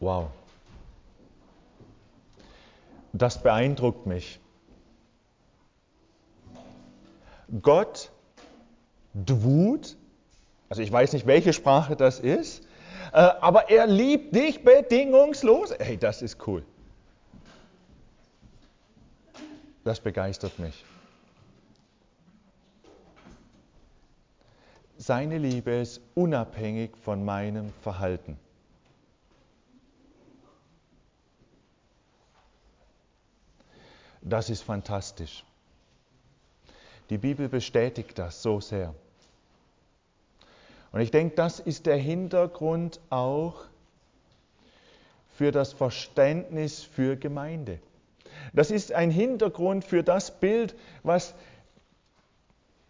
Wow. Das beeindruckt mich. Gott dwut, also ich weiß nicht, welche Sprache das ist, äh, aber er liebt dich bedingungslos. Hey, das ist cool. Das begeistert mich. Seine Liebe ist unabhängig von meinem Verhalten. Das ist fantastisch. Die Bibel bestätigt das so sehr. Und ich denke, das ist der Hintergrund auch für das Verständnis für Gemeinde. Das ist ein Hintergrund für das Bild, was,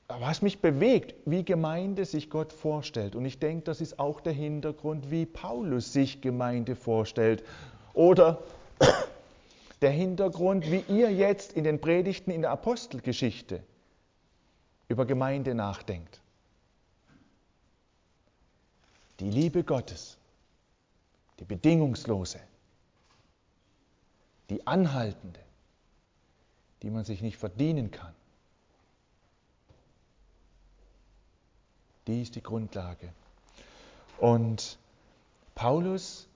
was mich bewegt, wie Gemeinde sich Gott vorstellt. Und ich denke, das ist auch der Hintergrund, wie Paulus sich Gemeinde vorstellt. Oder der Hintergrund, wie ihr jetzt in den Predigten in der Apostelgeschichte über Gemeinde nachdenkt. Die Liebe Gottes, die bedingungslose, die anhaltende, die man sich nicht verdienen kann, die ist die Grundlage. Und Paulus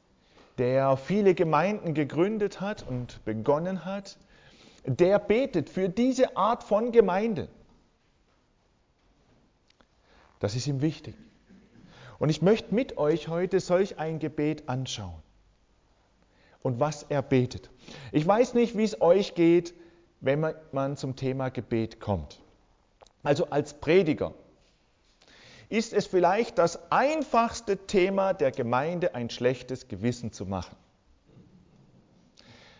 der viele Gemeinden gegründet hat und begonnen hat, der betet für diese Art von Gemeinde. Das ist ihm wichtig. Und ich möchte mit euch heute solch ein Gebet anschauen und was er betet. Ich weiß nicht, wie es euch geht, wenn man zum Thema Gebet kommt. Also als Prediger ist es vielleicht das einfachste Thema der Gemeinde, ein schlechtes Gewissen zu machen.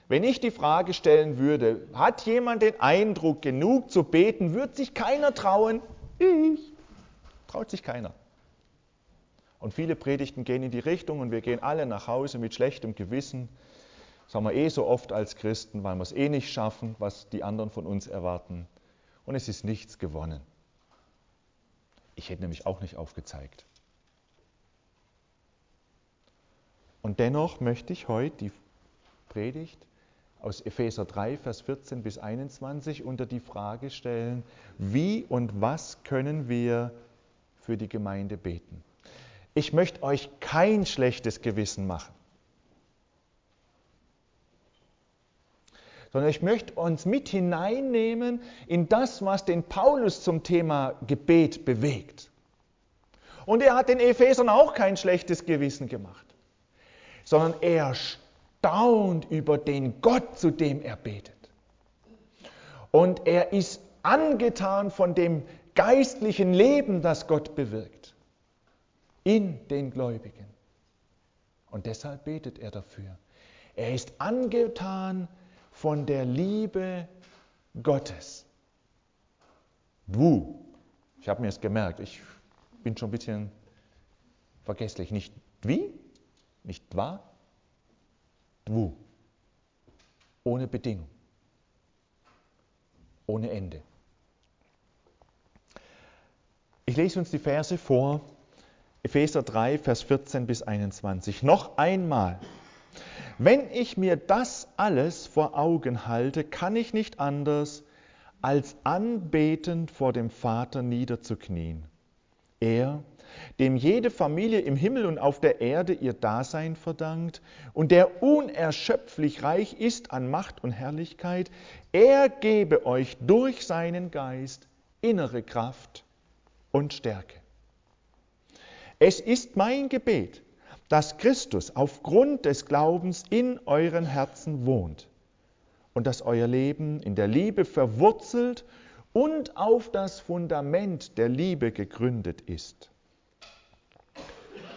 Wenn ich die Frage stellen würde, hat jemand den Eindruck, genug zu beten, wird sich keiner trauen? Ich. Traut sich keiner. Und viele Predigten gehen in die Richtung und wir gehen alle nach Hause mit schlechtem Gewissen. Das haben wir eh so oft als Christen, weil wir es eh nicht schaffen, was die anderen von uns erwarten. Und es ist nichts gewonnen. Ich hätte nämlich auch nicht aufgezeigt. Und dennoch möchte ich heute die Predigt aus Epheser 3, Vers 14 bis 21 unter die Frage stellen, wie und was können wir für die Gemeinde beten. Ich möchte euch kein schlechtes Gewissen machen. Sondern ich möchte uns mit hineinnehmen in das, was den Paulus zum Thema Gebet bewegt. Und er hat den Ephesern auch kein schlechtes Gewissen gemacht, sondern er staunt über den Gott, zu dem er betet. Und er ist angetan von dem geistlichen Leben, das Gott bewirkt in den Gläubigen. Und deshalb betet er dafür. Er ist angetan von der Liebe Gottes. Wu. Ich habe mir es gemerkt. Ich bin schon ein bisschen vergesslich. Nicht wie, nicht wahr? Wu. Ohne Bedingung. Ohne Ende. Ich lese uns die Verse vor. Epheser 3, Vers 14 bis 21. Noch einmal. Wenn ich mir das alles vor Augen halte, kann ich nicht anders, als anbetend vor dem Vater niederzuknien. Er, dem jede Familie im Himmel und auf der Erde ihr Dasein verdankt und der unerschöpflich reich ist an Macht und Herrlichkeit, er gebe euch durch seinen Geist innere Kraft und Stärke. Es ist mein Gebet, dass Christus aufgrund des Glaubens in euren Herzen wohnt und dass euer Leben in der Liebe verwurzelt und auf das Fundament der Liebe gegründet ist.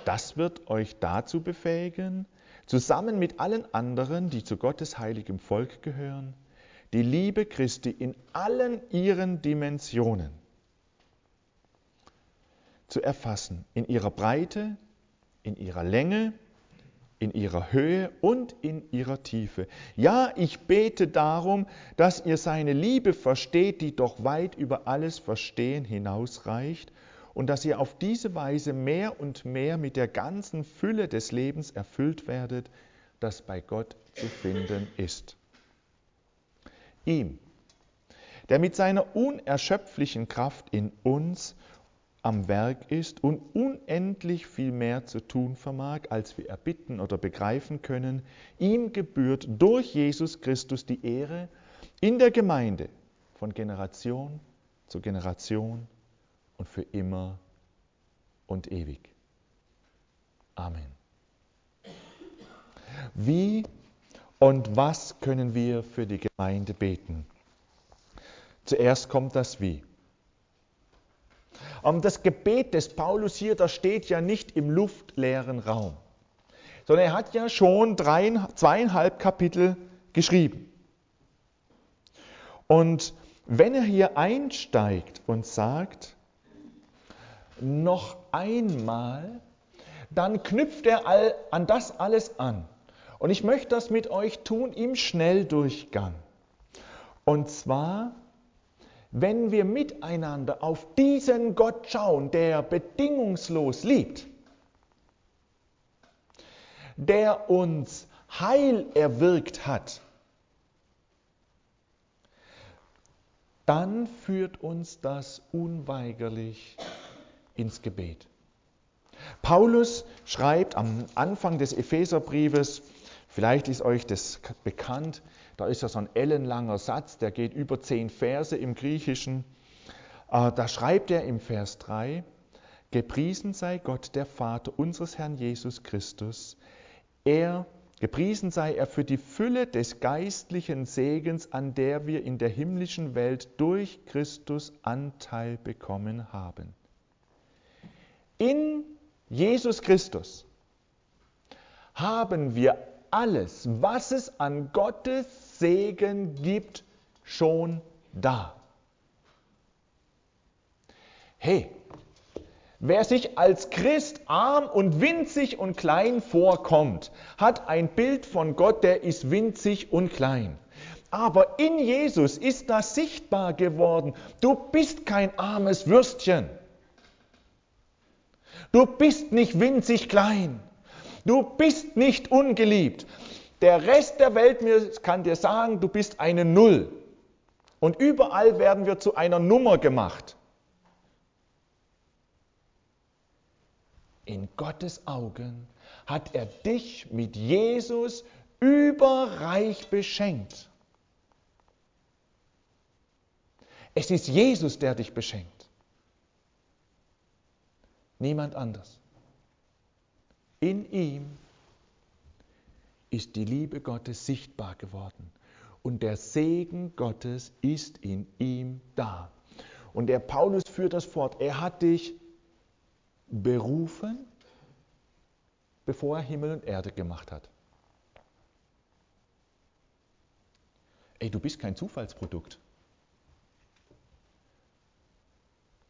Das wird euch dazu befähigen, zusammen mit allen anderen, die zu Gottes heiligem Volk gehören, die Liebe Christi in allen ihren Dimensionen zu erfassen, in ihrer Breite, in ihrer Länge, in ihrer Höhe und in ihrer Tiefe. Ja, ich bete darum, dass ihr seine Liebe versteht, die doch weit über alles Verstehen hinausreicht, und dass ihr auf diese Weise mehr und mehr mit der ganzen Fülle des Lebens erfüllt werdet, das bei Gott zu finden ist. Ihm, der mit seiner unerschöpflichen Kraft in uns am Werk ist und unendlich viel mehr zu tun vermag, als wir erbitten oder begreifen können, ihm gebührt durch Jesus Christus die Ehre in der Gemeinde von Generation zu Generation und für immer und ewig. Amen. Wie und was können wir für die Gemeinde beten? Zuerst kommt das Wie. Das Gebet des Paulus hier, das steht ja nicht im luftleeren Raum, sondern er hat ja schon zweieinhalb Kapitel geschrieben. Und wenn er hier einsteigt und sagt, noch einmal, dann knüpft er all, an das alles an. Und ich möchte das mit euch tun im Schnelldurchgang. Und zwar wenn wir miteinander auf diesen Gott schauen, der bedingungslos liebt, der uns Heil erwirkt hat, dann führt uns das unweigerlich ins Gebet. Paulus schreibt am Anfang des Epheserbriefes, vielleicht ist euch das bekannt, da ist ja so ein ellenlanger Satz, der geht über zehn Verse im Griechischen. Äh, da schreibt er im Vers 3, Gepriesen sei Gott, der Vater unseres Herrn Jesus Christus. Er, gepriesen sei er für die Fülle des geistlichen Segens, an der wir in der himmlischen Welt durch Christus Anteil bekommen haben. In Jesus Christus haben wir alles, was es an Gottes Segen gibt, schon da. Hey, wer sich als Christ arm und winzig und klein vorkommt, hat ein Bild von Gott, der ist winzig und klein. Aber in Jesus ist das sichtbar geworden. Du bist kein armes Würstchen. Du bist nicht winzig klein. Du bist nicht ungeliebt. Der Rest der Welt kann dir sagen, du bist eine Null. Und überall werden wir zu einer Nummer gemacht. In Gottes Augen hat er dich mit Jesus überreich beschenkt. Es ist Jesus, der dich beschenkt. Niemand anders. In ihm ist die Liebe Gottes sichtbar geworden. Und der Segen Gottes ist in ihm da. Und der Paulus führt das fort. Er hat dich berufen, bevor er Himmel und Erde gemacht hat. Ey, du bist kein Zufallsprodukt.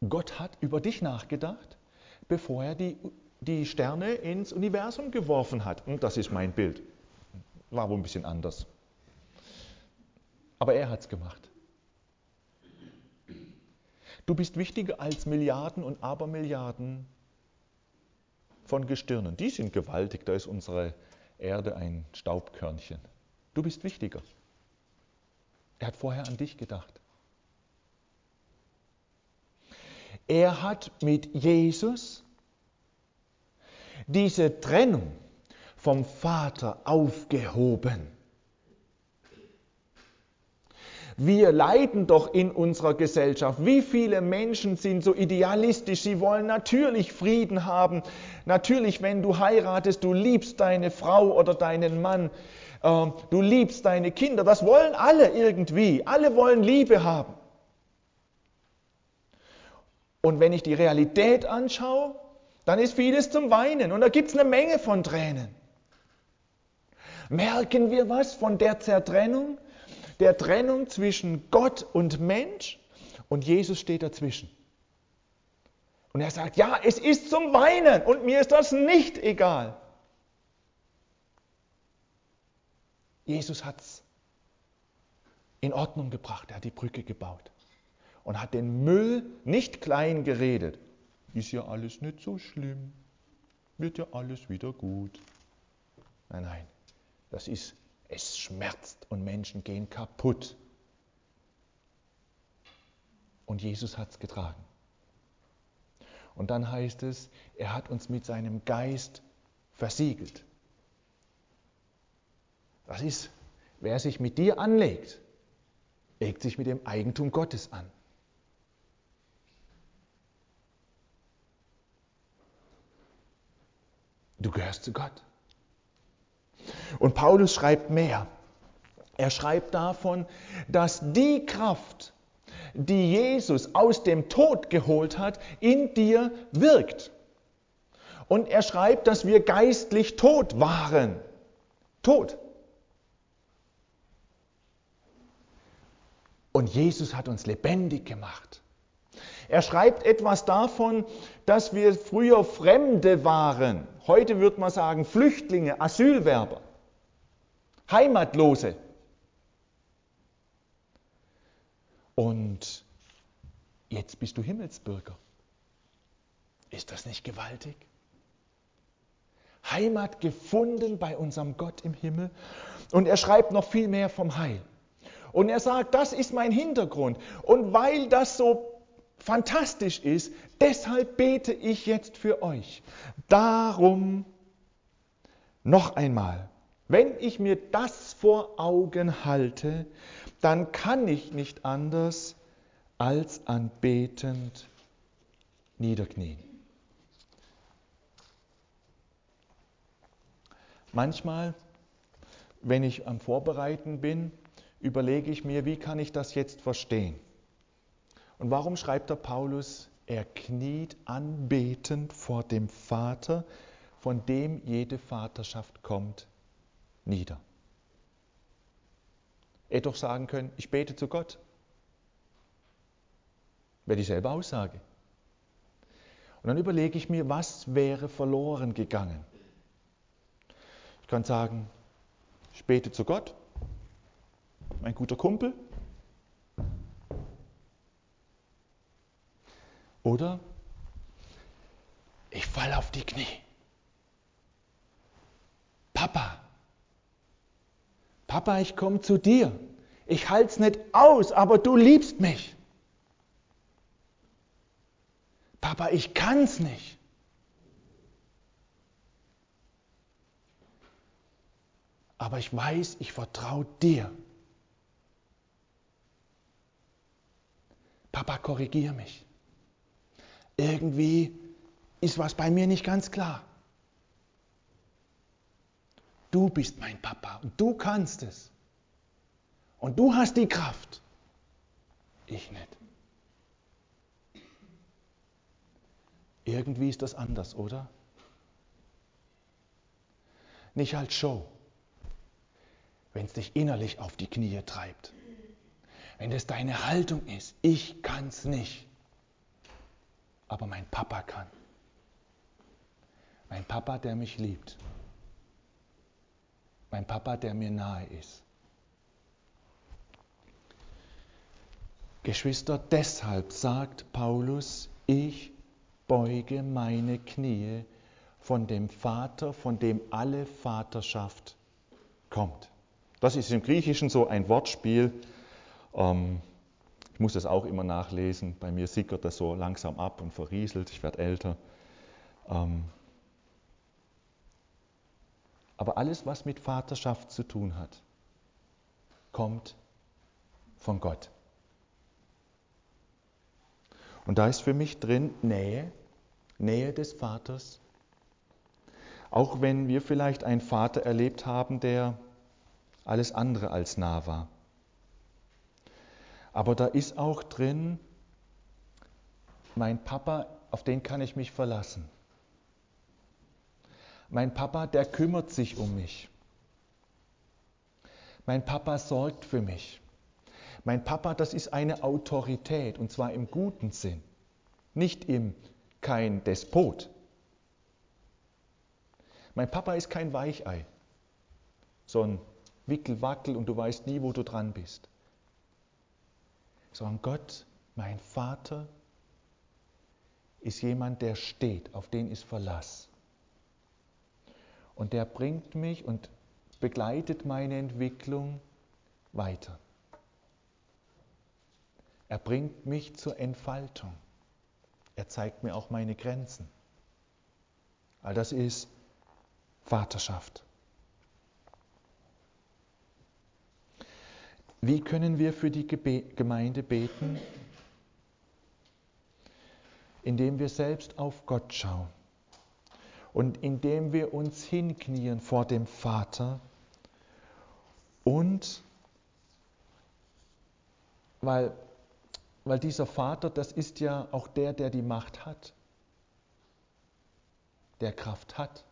Gott hat über dich nachgedacht, bevor er die, die Sterne ins Universum geworfen hat. Und das ist mein Bild. War wohl ein bisschen anders. Aber er hat es gemacht. Du bist wichtiger als Milliarden und Abermilliarden von Gestirnen. Die sind gewaltig, da ist unsere Erde ein Staubkörnchen. Du bist wichtiger. Er hat vorher an dich gedacht. Er hat mit Jesus diese Trennung vom Vater aufgehoben. Wir leiden doch in unserer Gesellschaft. Wie viele Menschen sind so idealistisch? Sie wollen natürlich Frieden haben. Natürlich, wenn du heiratest, du liebst deine Frau oder deinen Mann. Ähm, du liebst deine Kinder. Das wollen alle irgendwie. Alle wollen Liebe haben. Und wenn ich die Realität anschaue, dann ist vieles zum Weinen und da gibt es eine Menge von Tränen. Merken wir was von der Zertrennung? Der Trennung zwischen Gott und Mensch und Jesus steht dazwischen. Und er sagt, ja, es ist zum Weinen und mir ist das nicht egal. Jesus hat es in Ordnung gebracht, er hat die Brücke gebaut und hat den Müll nicht klein geredet. Ist ja alles nicht so schlimm, wird ja alles wieder gut. Nein, nein, Das ist, es schmerzt und Menschen gehen kaputt. Und Jesus hat es getragen. Und dann heißt es, er hat uns mit seinem Geist versiegelt. Das ist, wer sich mit dir anlegt, legt sich mit dem Eigentum Gottes an. Du gehörst zu Gott. Und Paulus schreibt mehr. Er schreibt davon, dass die Kraft, die Jesus aus dem Tod geholt hat, in dir wirkt. Und er schreibt, dass wir geistlich tot waren. Tot. Und Jesus hat uns lebendig gemacht. Er schreibt etwas davon, dass wir früher Fremde waren. Heute würde man sagen Flüchtlinge, Asylwerber, Heimatlose. Und jetzt bist du Himmelsbürger. Ist das nicht gewaltig? Heimat gefunden bei unserem Gott im Himmel. Und er schreibt noch viel mehr vom Heil. Und er sagt, das ist mein Hintergrund. Und weil das so fantastisch ist, deshalb bete ich jetzt für euch. Darum noch einmal, wenn ich mir das vor Augen halte, dann kann ich nicht anders als anbetend niederknien. Manchmal, wenn ich am Vorbereiten bin, überlege ich mir, wie kann ich das jetzt verstehen? Und warum schreibt der Paulus, er kniet anbetend vor dem Vater, von dem jede Vaterschaft kommt, nieder? Er doch sagen können, ich bete zu Gott. Wäre dieselbe Aussage. Und dann überlege ich mir, was wäre verloren gegangen? Ich kann sagen, ich bete zu Gott, mein guter Kumpel. Oder ich falle auf die Knie. Papa, Papa, ich komme zu dir. Ich halte es nicht aus, aber du liebst mich. Papa, ich kann es nicht. Aber ich weiß, ich vertraue dir. Papa, korrigier mich. Irgendwie ist was bei mir nicht ganz klar. Du bist mein Papa und du kannst es. Und du hast die Kraft. Ich nicht. Irgendwie ist das anders, oder? Nicht als Show, wenn es dich innerlich auf die Knie treibt. Wenn das deine Haltung ist, ich kann es nicht, aber mein Papa kann. Mein Papa, der mich liebt. Mein Papa, der mir nahe ist. Geschwister, deshalb sagt Paulus, ich beuge meine Knie von dem Vater, von dem alle Vaterschaft kommt. Das ist im Griechischen so ein Wortspiel. Ähm, ich muss das auch immer nachlesen. Bei mir sickert das so langsam ab und verrieselt. Ich werde älter. Ähm, aber alles, was mit Vaterschaft zu tun hat, kommt von Gott. Und da ist für mich drin Nähe, Nähe des Vaters. Auch wenn wir vielleicht einen Vater erlebt haben, der alles andere als nah war. Aber da ist auch drin, mein Papa, auf den kann ich mich verlassen. Mein Papa, der kümmert sich um mich. Mein Papa sorgt für mich. Mein Papa, das ist eine Autorität und zwar im guten Sinn, nicht im kein Despot. Mein Papa ist kein Weichei, so ein Wickelwackel und du weißt nie, wo du dran bist. Sondern Gott, mein Vater, ist jemand, der steht, auf den ist Verlass. Und der bringt mich und begleitet meine Entwicklung weiter. Er bringt mich zur Entfaltung. Er zeigt mir auch meine Grenzen. All das ist Vaterschaft. Wie können wir für die Gemeinde beten? Indem wir selbst auf Gott schauen und indem wir uns hinknien vor dem Vater und weil, weil dieser Vater, das ist ja auch der, der die Macht hat, der Kraft hat.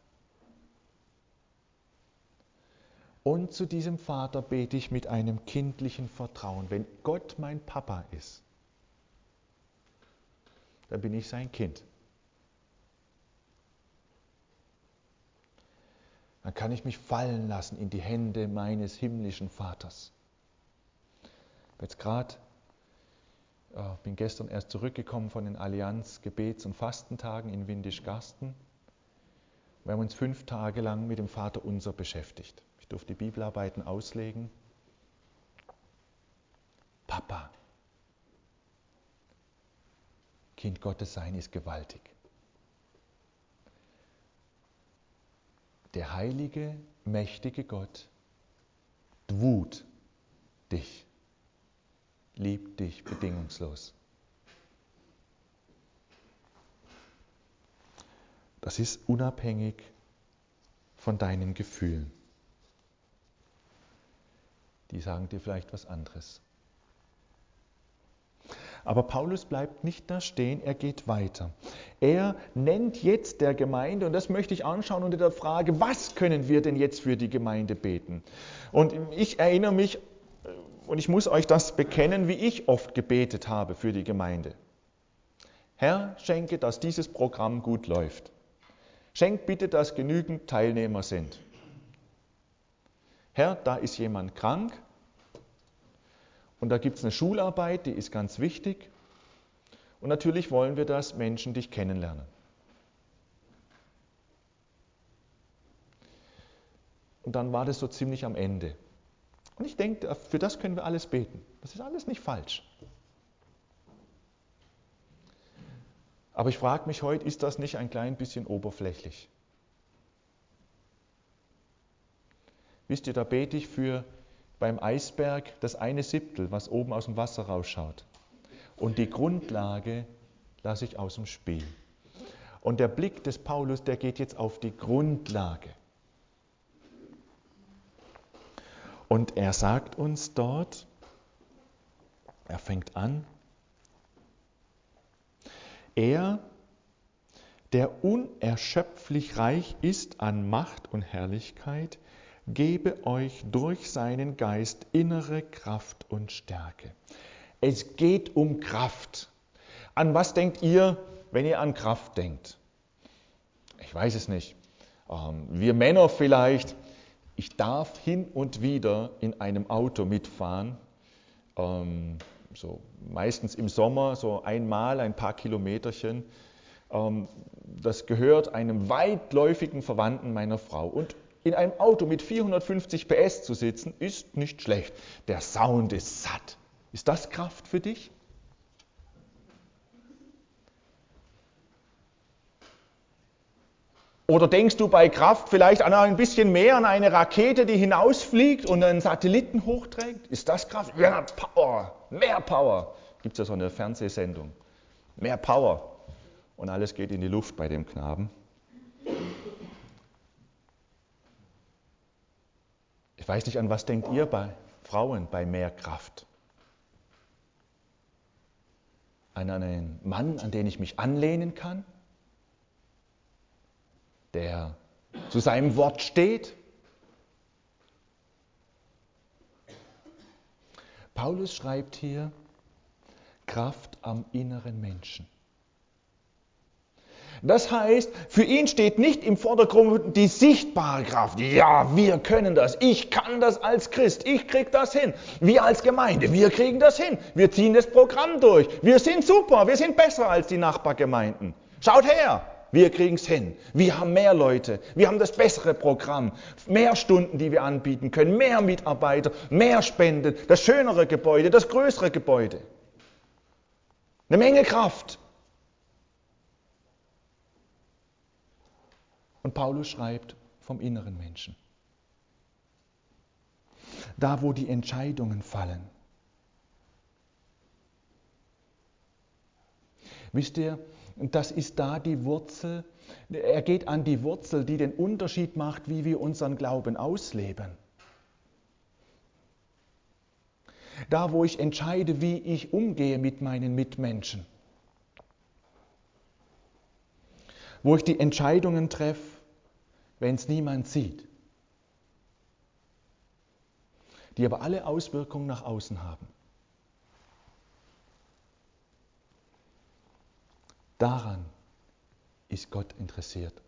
Und zu diesem Vater bete ich mit einem kindlichen Vertrauen. Wenn Gott mein Papa ist, dann bin ich sein Kind. Dann kann ich mich fallen lassen in die Hände meines himmlischen Vaters. Jetzt gerade, äh, bin gestern erst zurückgekommen von den Allianz Gebets- und Fastentagen in Windisch-Garsten. Wir haben uns fünf Tage lang mit dem Vater Unser beschäftigt. Ich durfte die Bibelarbeiten auslegen. Papa, Kind Gottes sein ist gewaltig. Der heilige, mächtige Gott wut dich, liebt dich bedingungslos. Das ist unabhängig von deinen Gefühlen. Die sagen dir vielleicht was anderes. Aber Paulus bleibt nicht da stehen, er geht weiter. Er nennt jetzt der Gemeinde, und das möchte ich anschauen unter der Frage, was können wir denn jetzt für die Gemeinde beten? Und ich erinnere mich, und ich muss euch das bekennen, wie ich oft gebetet habe für die Gemeinde. Herr, schenke, dass dieses Programm gut läuft. Schenk bitte, dass genügend Teilnehmer sind. Herr, da ist jemand krank, und da gibt es eine Schularbeit, die ist ganz wichtig. Und natürlich wollen wir, dass Menschen dich kennenlernen. Und dann war das so ziemlich am Ende. Und ich denke, für das können wir alles beten. Das ist alles nicht falsch. Aber ich frage mich heute, ist das nicht ein klein bisschen oberflächlich? Wisst ihr, da bete ich für beim Eisberg das eine Siebtel, was oben aus dem Wasser rausschaut. Und die Grundlage lasse ich aus dem Spiel. Und der Blick des Paulus, der geht jetzt auf die Grundlage. Und er sagt uns dort, er fängt an, er, der unerschöpflich reich ist an Macht und Herrlichkeit, gebe euch durch seinen Geist innere Kraft und Stärke. Es geht um Kraft. An was denkt ihr, wenn ihr an Kraft denkt? Ich weiß es nicht. Ähm, wir Männer vielleicht. Ich darf hin und wieder in einem Auto mitfahren. Ähm, so meistens im Sommer, so einmal ein paar Kilometerchen. Ähm, das gehört einem weitläufigen Verwandten meiner Frau. Und in einem Auto mit 450 PS zu sitzen, ist nicht schlecht. Der Sound ist satt. Ist das Kraft für dich? Oder denkst du bei Kraft vielleicht an ein bisschen mehr an eine Rakete, die hinausfliegt und einen Satelliten hochträgt? Ist das Kraft? Ja, Power, mehr Power. Gibt es ja so eine Fernsehsendung. Mehr Power. Und alles geht in die Luft bei dem Knaben. Ich weiß nicht, an was denkt ihr bei Frauen bei mehr Kraft? An einen Mann, an den ich mich anlehnen kann, der zu seinem Wort steht. Paulus schreibt hier Kraft am inneren Menschen. Das heißt, für ihn steht nicht im Vordergrund die sichtbare Kraft. Ja, wir können das. Ich kann das als Christ. Ich krieg das hin. Wir als Gemeinde, wir kriegen das hin. Wir ziehen das Programm durch. Wir sind super. Wir sind besser als die Nachbargemeinden. Schaut her. wir kriegen es hin. Wir haben mehr Leute, wir haben das bessere Programm, mehr Stunden, die wir anbieten können, mehr Mitarbeiter, mehr Spenden, das schönere Gebäude, das größere Gebäude. Eine Menge Kraft. Und Paulus schreibt vom inneren Menschen. Da, wo die Entscheidungen fallen. Wisst ihr, das ist da die Wurzel. Er geht an die Wurzel, die den Unterschied macht, wie wir unseren Glauben ausleben. Da, wo ich entscheide, wie ich umgehe mit meinen Mitmenschen. Wo ich die Entscheidungen treffe, wenn es niemand sieht. Die aber alle Auswirkungen nach außen haben. Daran ist Gott interessiert.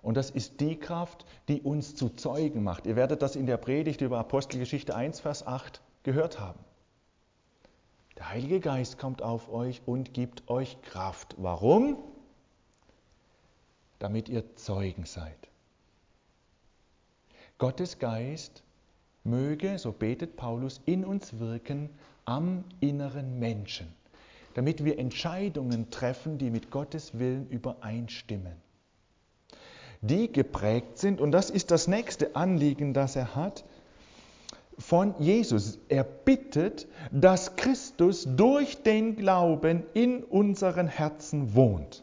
Und das ist die Kraft, die uns zu Zeugen macht. Ihr werdet das in der Predigt über Apostelgeschichte 1, Vers 8 gehört haben. Der Heilige Geist kommt auf euch und gibt euch Kraft. Warum? Damit ihr Zeugen seid. Gottes Geist möge, so betet Paulus, in uns wirken am inneren Menschen damit wir Entscheidungen treffen, die mit Gottes Willen übereinstimmen. Die geprägt sind, und das ist das nächste Anliegen, das er hat, von Jesus. Er bittet, dass Christus durch den Glauben in unseren Herzen wohnt.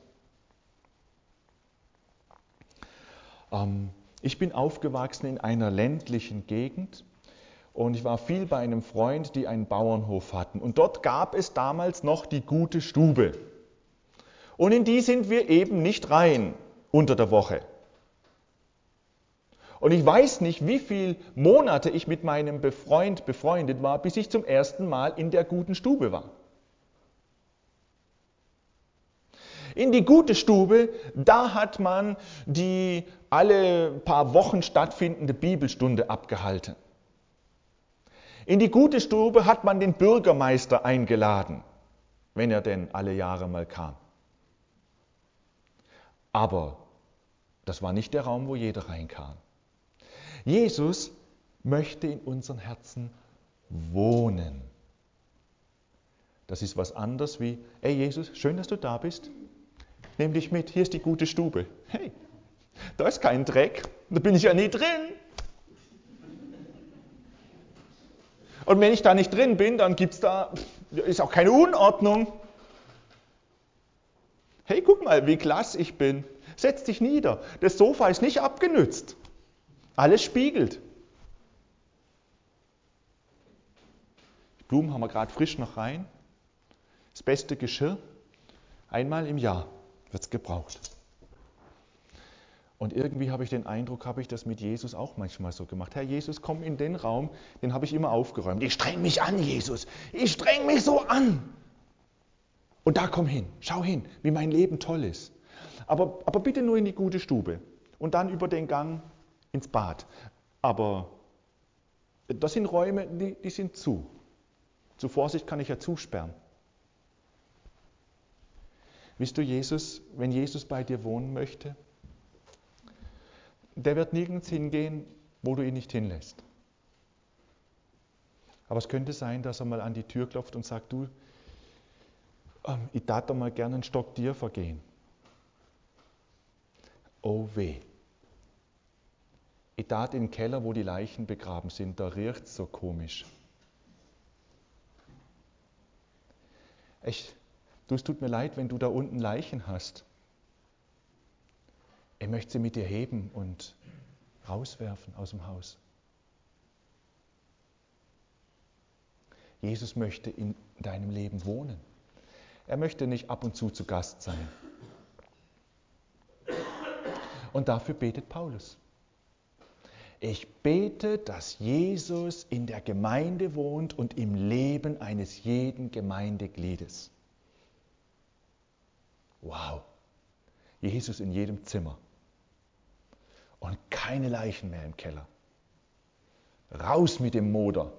Ähm, ich bin aufgewachsen in einer ländlichen Gegend und ich war viel bei einem Freund, die einen Bauernhof hatten. Und dort gab es damals noch die gute Stube. Und in die sind wir eben nicht rein unter der Woche. Und ich weiß nicht, wie viele Monate ich mit meinem Freund befreundet war, bis ich zum ersten Mal in der guten Stube war. In die gute Stube, da hat man die alle paar Wochen stattfindende Bibelstunde abgehalten. In die gute Stube hat man den Bürgermeister eingeladen, wenn er denn alle Jahre mal kam. Aber das war nicht der Raum, wo jeder reinkam. Jesus möchte in unseren Herzen wohnen. Das ist was anderes wie, ey Jesus, schön, dass du da bist. Nimm dich mit, hier ist die gute Stube. Hey, da ist kein Dreck, da bin ich ja nie drin. Und wenn ich da nicht drin bin, dann gibt es da, ist auch keine Unordnung. Hey, guck mal, wie klasse ich bin. Setz dich nieder. Das Sofa ist nicht abgenützt. Alles spiegelt. Die Blumen haben wir gerade frisch noch rein. Das beste Geschirr. Einmal im Jahr wird es gebraucht. Und irgendwie habe ich den Eindruck, habe ich das mit Jesus auch manchmal so gemacht. Herr Jesus, komm in den Raum, den habe ich immer aufgeräumt. Ich streng mich an, Jesus. Ich streng mich so an. Und da komm hin, schau hin, wie mein Leben toll ist. Aber, aber bitte nur in die gute Stube und dann über den Gang ins Bad. Aber das sind Räume, die, die sind zu. Zur Vorsicht kann ich ja zusperren. Wisst du, Jesus, wenn Jesus bei dir wohnen möchte, der wird nirgends hingehen, wo du ihn nicht hinlässt. Aber es könnte sein, dass er mal an die Tür klopft und sagt, du, ähm, ich darf doch mal gerne einen Stock dir vergehen. Oh weh. Ich tat in den Keller, wo die Leichen begraben sind, da riecht es so komisch. Echt, du, es tut mir leid, wenn du da unten Leichen hast. Er möchte sie mit dir heben und rauswerfen aus dem Haus. Jesus möchte in deinem Leben wohnen. Er möchte nicht ab und zu zu Gast sein. Und dafür betet Paulus. Ich bete, dass Jesus in der Gemeinde wohnt und im Leben eines jeden Gemeindegliedes. Wow. Jesus in jedem Zimmer und keine Leichen mehr im Keller. Raus mit dem Moder.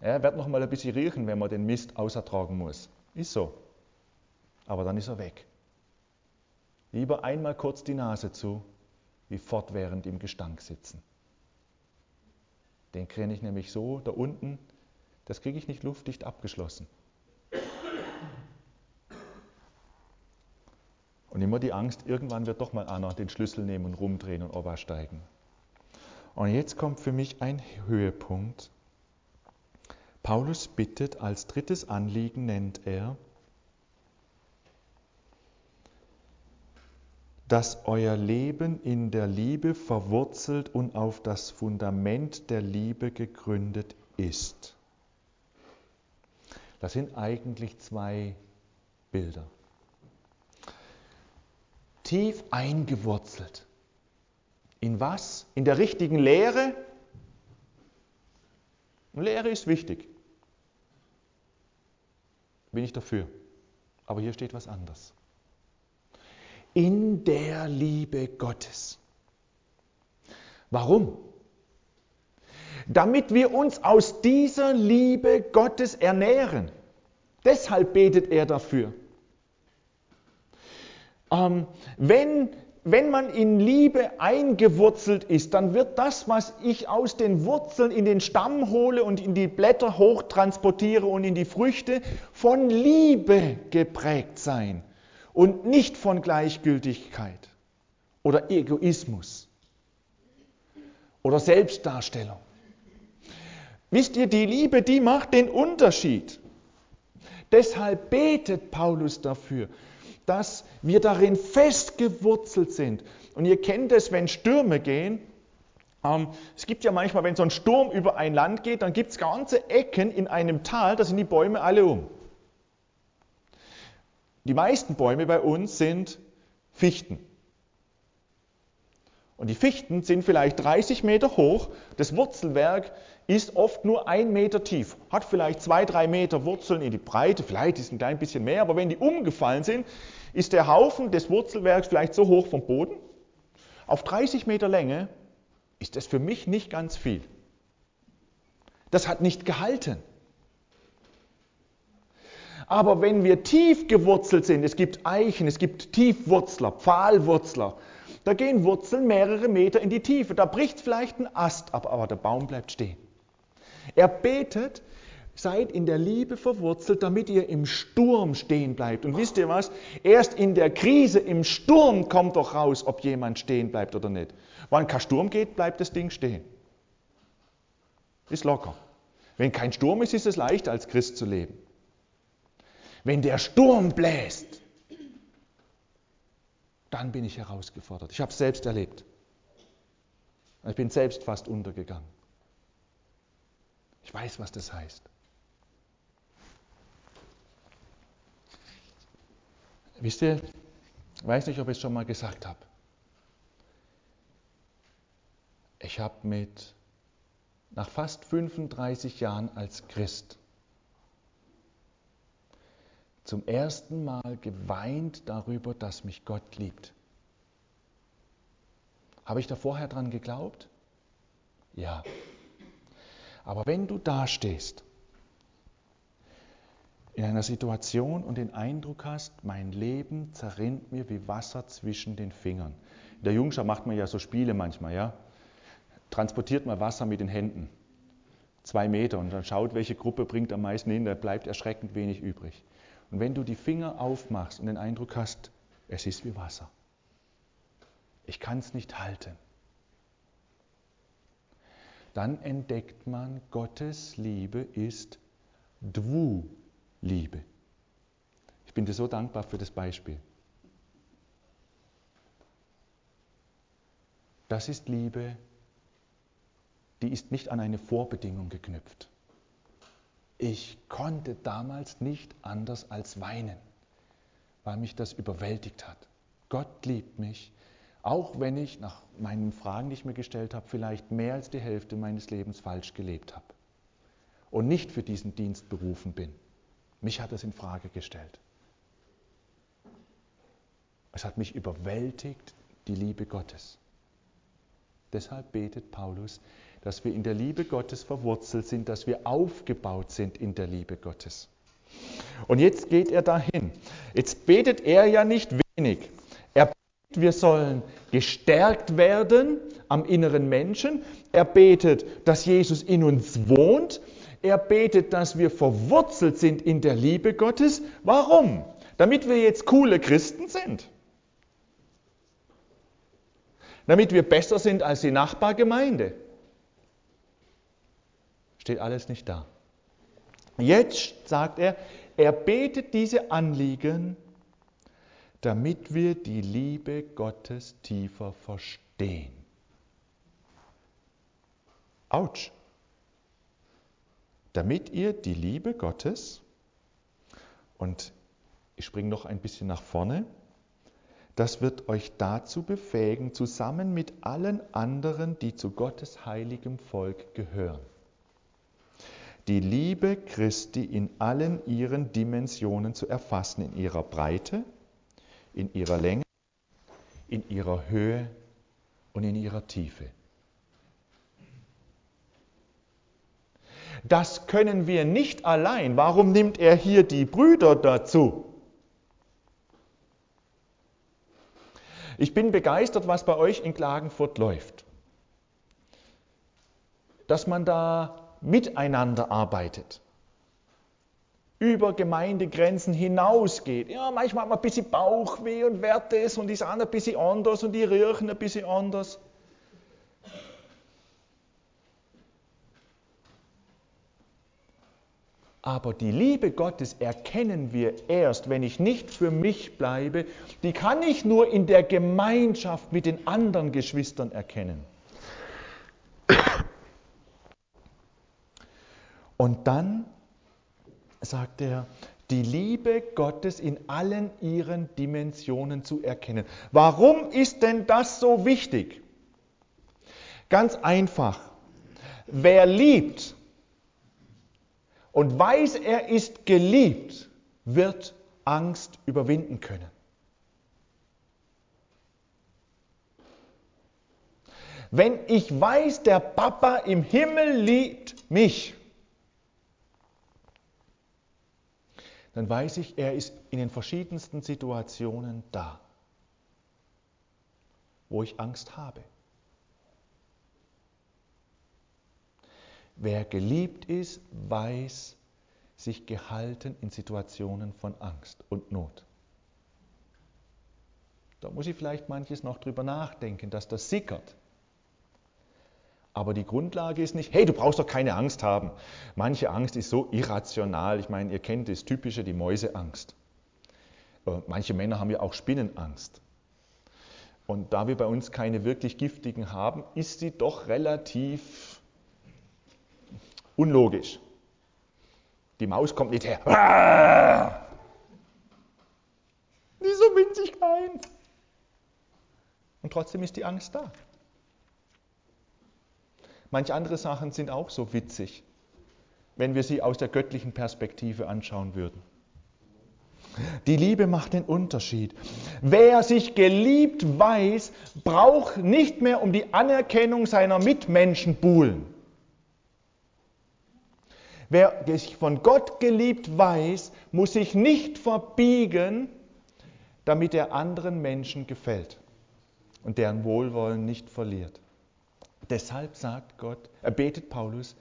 Er wird noch mal ein bisschen riechen, wenn man den Mist ausertragen muss. Ist so. Aber dann ist er weg. Lieber einmal kurz die Nase zu, wie fortwährend im Gestank sitzen. Den kriege ich nämlich so da unten, das kriege ich nicht luftdicht abgeschlossen. Und immer die Angst, irgendwann wird doch mal einer den Schlüssel nehmen und rumdrehen und Oba steigen. Und jetzt kommt für mich ein Höhepunkt. Paulus bittet, als drittes Anliegen nennt er, dass euer Leben in der Liebe verwurzelt und auf das Fundament der Liebe gegründet ist. Das sind eigentlich zwei Bilder. Tief eingewurzelt. In was? In der richtigen Lehre? Lehre ist wichtig. Bin ich dafür. Aber hier steht was anderes in der Liebe Gottes. Warum? Damit wir uns aus dieser Liebe Gottes ernähren. Deshalb betet er dafür. Ähm, wenn, wenn man in Liebe eingewurzelt ist, dann wird das, was ich aus den Wurzeln in den Stamm hole und in die Blätter hochtransportiere und in die Früchte, von Liebe geprägt sein und nicht von Gleichgültigkeit oder Egoismus oder Selbstdarstellung. Wisst ihr, die Liebe, die macht den Unterschied. Deshalb betet Paulus dafür, dass wir darin festgewurzelt sind. Und ihr kennt es, wenn Stürme gehen. Ähm, es gibt ja manchmal, wenn so ein Sturm über ein Land geht, dann gibt es ganze Ecken in einem Tal, da sind die Bäume alle um. Die meisten Bäume bei uns sind Fichten. Und die Fichten sind vielleicht 30 Meter hoch. Das Wurzelwerk ist oft nur ein Meter tief, hat vielleicht zwei, drei Meter Wurzeln in die Breite, vielleicht ist ein klein bisschen mehr, aber wenn die umgefallen sind, ist der Haufen des Wurzelwerks vielleicht so hoch vom Boden. Auf 30 Meter Länge ist das für mich nicht ganz viel. Das hat nicht gehalten. Aber wenn wir tief gewurzelt sind, es gibt Eichen, es gibt Tiefwurzler, Pfahlwurzler, da gehen Wurzeln mehrere Meter in die Tiefe. Da bricht vielleicht ein Ast ab, aber der Baum bleibt stehen. Er betet, seid in der Liebe verwurzelt, damit ihr im Sturm stehen bleibt. Und wisst ihr was? Erst in der Krise, im Sturm kommt doch raus, ob jemand stehen bleibt oder nicht. Wenn kein Sturm geht, bleibt das Ding stehen. Ist locker. Wenn kein Sturm ist, ist es leicht, als Christ zu leben wenn der Sturm bläst, dann bin ich herausgefordert. Ich habe es selbst erlebt. Ich bin selbst fast untergegangen. Ich weiß, was das heißt. Wisst ihr, ich weiß nicht, ob ich es schon mal gesagt habe. Ich habe mit nach fast 35 Jahren als Christ zum ersten Mal geweint darüber, dass mich Gott liebt. Habe ich da vorher dran geglaubt? Ja. Aber wenn du dastehst in einer Situation und den Eindruck hast, mein Leben zerrinnt mir wie Wasser zwischen den Fingern. In der Jungschar macht man ja so Spiele manchmal, ja. Transportiert man Wasser mit den Händen. Zwei Meter und dann schaut, welche Gruppe bringt am meisten hin, da bleibt erschreckend wenig übrig. Und wenn du die Finger aufmachst und den Eindruck hast, es ist wie Wasser. Ich kann es nicht halten. Dann entdeckt man, Gottes Liebe ist Dwu-Liebe. Ich bin dir so dankbar für das Beispiel. Das ist Liebe, die ist nicht an eine Vorbedingung geknüpft. Ich konnte damals nicht anders als weinen, weil mich das überwältigt hat. Gott liebt mich, auch wenn ich nach meinen Fragen, die ich mir gestellt habe, vielleicht mehr als die Hälfte meines Lebens falsch gelebt habe und nicht für diesen Dienst berufen bin. Mich hat es in Frage gestellt. Es hat mich überwältigt, die Liebe Gottes. Deshalb betet Paulus, dass wir in der Liebe Gottes verwurzelt sind, dass wir aufgebaut sind in der Liebe Gottes. Und jetzt geht er dahin. Jetzt betet er ja nicht wenig. Er wir sollen gestärkt werden am inneren Menschen. Er betet, dass Jesus in uns wohnt. Er betet, dass wir verwurzelt sind in der Liebe Gottes. Warum? Damit wir jetzt coole Christen sind. Damit wir besser sind als die Nachbargemeinde. Steht alles nicht da. Jetzt sagt er, er betet diese Anliegen damit wir die Liebe Gottes tiefer verstehen. Autsch. Damit ihr die Liebe Gottes, und ich springe noch ein bisschen nach vorne, das wird euch dazu befähigen, zusammen mit allen anderen, die zu Gottes heiligem Volk gehören, die Liebe Christi in allen ihren Dimensionen zu erfassen, in ihrer Breite, in ihrer Länge, in ihrer Höhe und in ihrer Tiefe. Das können wir nicht allein. Warum nimmt er hier die Brüder dazu? Ich bin begeistert, was bei euch in Klagenfurt läuft. Dass man da miteinander arbeitet über Gemeindegrenzen hinausgeht. Ja, manchmal hat man ein bisschen Bauchweh und wert es und sind ein bisschen anders und die riechen ein bisschen anders. Aber die Liebe Gottes erkennen wir erst, wenn ich nicht für mich bleibe. Die kann ich nur in der Gemeinschaft mit den anderen Geschwistern erkennen. Und dann sagt er, die Liebe Gottes in allen ihren Dimensionen zu erkennen. Warum ist denn das so wichtig? Ganz einfach. Wer liebt und weiß, er ist geliebt, wird Angst überwinden können. Wenn ich weiß, der Papa im Himmel liebt mich, dann weiß ich, er ist in den verschiedensten Situationen da, wo ich Angst habe. Wer geliebt ist, weiß sich gehalten in Situationen von Angst und Not. Da muss ich vielleicht manches noch drüber nachdenken, dass das sickert. Aber die Grundlage ist nicht, hey, du brauchst doch keine Angst haben. Manche Angst ist so irrational. Ich meine, ihr kennt das Typische, die Mäuseangst. Äh, manche Männer haben ja auch Spinnenangst. Und da wir bei uns keine wirklich giftigen haben, ist sie doch relativ unlogisch. Die Maus kommt nicht her. Die ist so winzig klein. Und trotzdem ist die Angst da. Manche andere Sachen sind auch so witzig, wenn wir sie aus der göttlichen Perspektive anschauen würden. Die Liebe macht den Unterschied. Wer sich geliebt weiß, braucht nicht mehr um die Anerkennung seiner Mitmenschen buhlen. Wer sich von Gott geliebt weiß, muss sich nicht verbiegen, damit er anderen Menschen gefällt und deren Wohlwollen nicht verliert. Deshalb sagt Gott, er betet Paulus,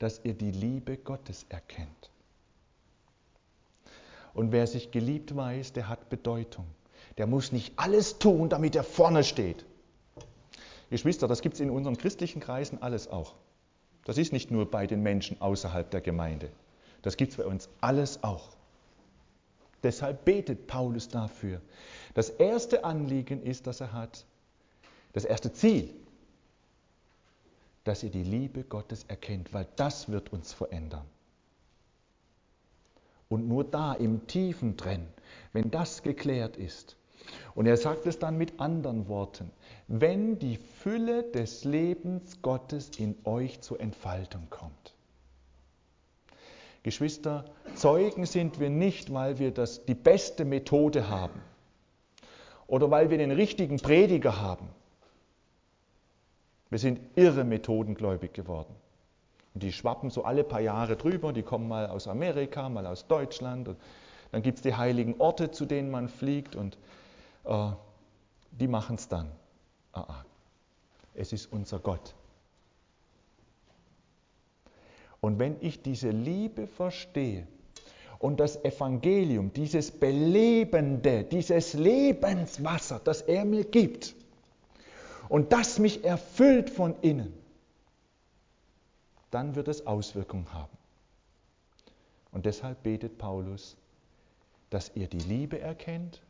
dass ihr die Liebe Gottes erkennt. Und wer sich geliebt weiß, der hat Bedeutung. Der muss nicht alles tun, damit er vorne steht. Geschwister, das gibt es in unseren christlichen Kreisen alles auch. Das ist nicht nur bei den Menschen außerhalb der Gemeinde. Das gibt es bei uns alles auch. Deshalb betet Paulus dafür. Das erste Anliegen ist, das er hat, das erste Ziel dass ihr die Liebe Gottes erkennt, weil das wird uns verändern. Und nur da im Tiefen drin, wenn das geklärt ist, und er sagt es dann mit anderen Worten, wenn die Fülle des Lebens Gottes in euch zur Entfaltung kommt. Geschwister, Zeugen sind wir nicht, weil wir das, die beste Methode haben oder weil wir den richtigen Prediger haben wir sind irre methodengläubig geworden. Und die schwappen so alle paar Jahre drüber, die kommen mal aus Amerika, mal aus Deutschland. Und dann gibt es die heiligen Orte, zu denen man fliegt. Und äh, die machen es dann. Ah, ah. Es ist unser Gott. Und wenn ich diese Liebe verstehe und das Evangelium, dieses Belebende, dieses Lebenswasser, das er mir gibt, und das mich erfüllt von innen, dann wird es Auswirkungen haben. Und deshalb betet Paulus, dass ihr die Liebe erkennt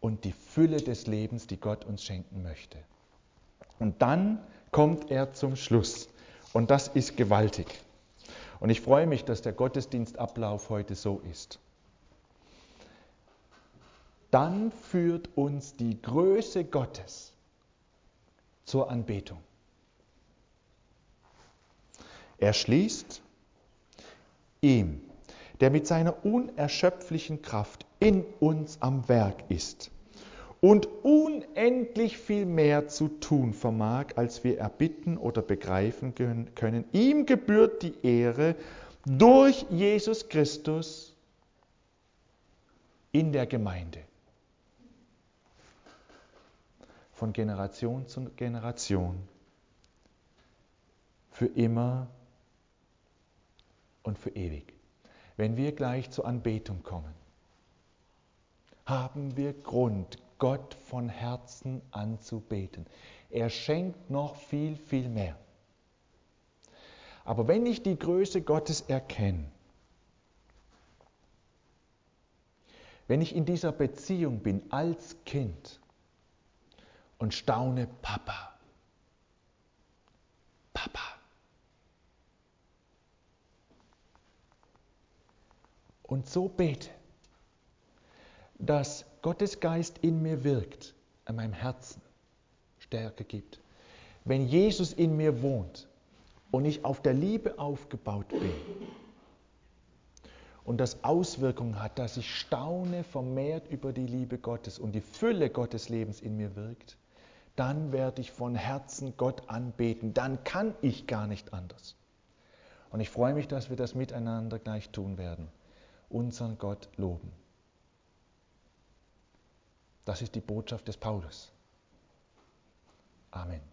und die Fülle des Lebens, die Gott uns schenken möchte. Und dann kommt er zum Schluss. Und das ist gewaltig. Und ich freue mich, dass der Gottesdienstablauf heute so ist. Dann führt uns die Größe Gottes zur Anbetung. Er schließt ihm, der mit seiner unerschöpflichen Kraft in uns am Werk ist und unendlich viel mehr zu tun vermag, als wir erbitten oder begreifen können. Ihm gebührt die Ehre durch Jesus Christus in der Gemeinde. Von Generation zu Generation. Für immer und für ewig. Wenn wir gleich zur Anbetung kommen, haben wir Grund, Gott von Herzen anzubeten. Er schenkt noch viel, viel mehr. Aber wenn ich die Größe Gottes erkenne, wenn ich in dieser Beziehung bin als Kind und staune, Papa, Papa, und so bete, dass Gottes Geist in mir wirkt, an meinem Herzen Stärke gibt. Wenn Jesus in mir wohnt und ich auf der Liebe aufgebaut bin und das Auswirkungen hat, dass ich staune vermehrt über die Liebe Gottes und die Fülle Gottes Lebens in mir wirkt, dann werde ich von Herzen Gott anbeten. Dann kann ich gar nicht anders. Und ich freue mich, dass wir das miteinander gleich tun werden unseren Gott loben. Das ist die Botschaft des Paulus. Amen.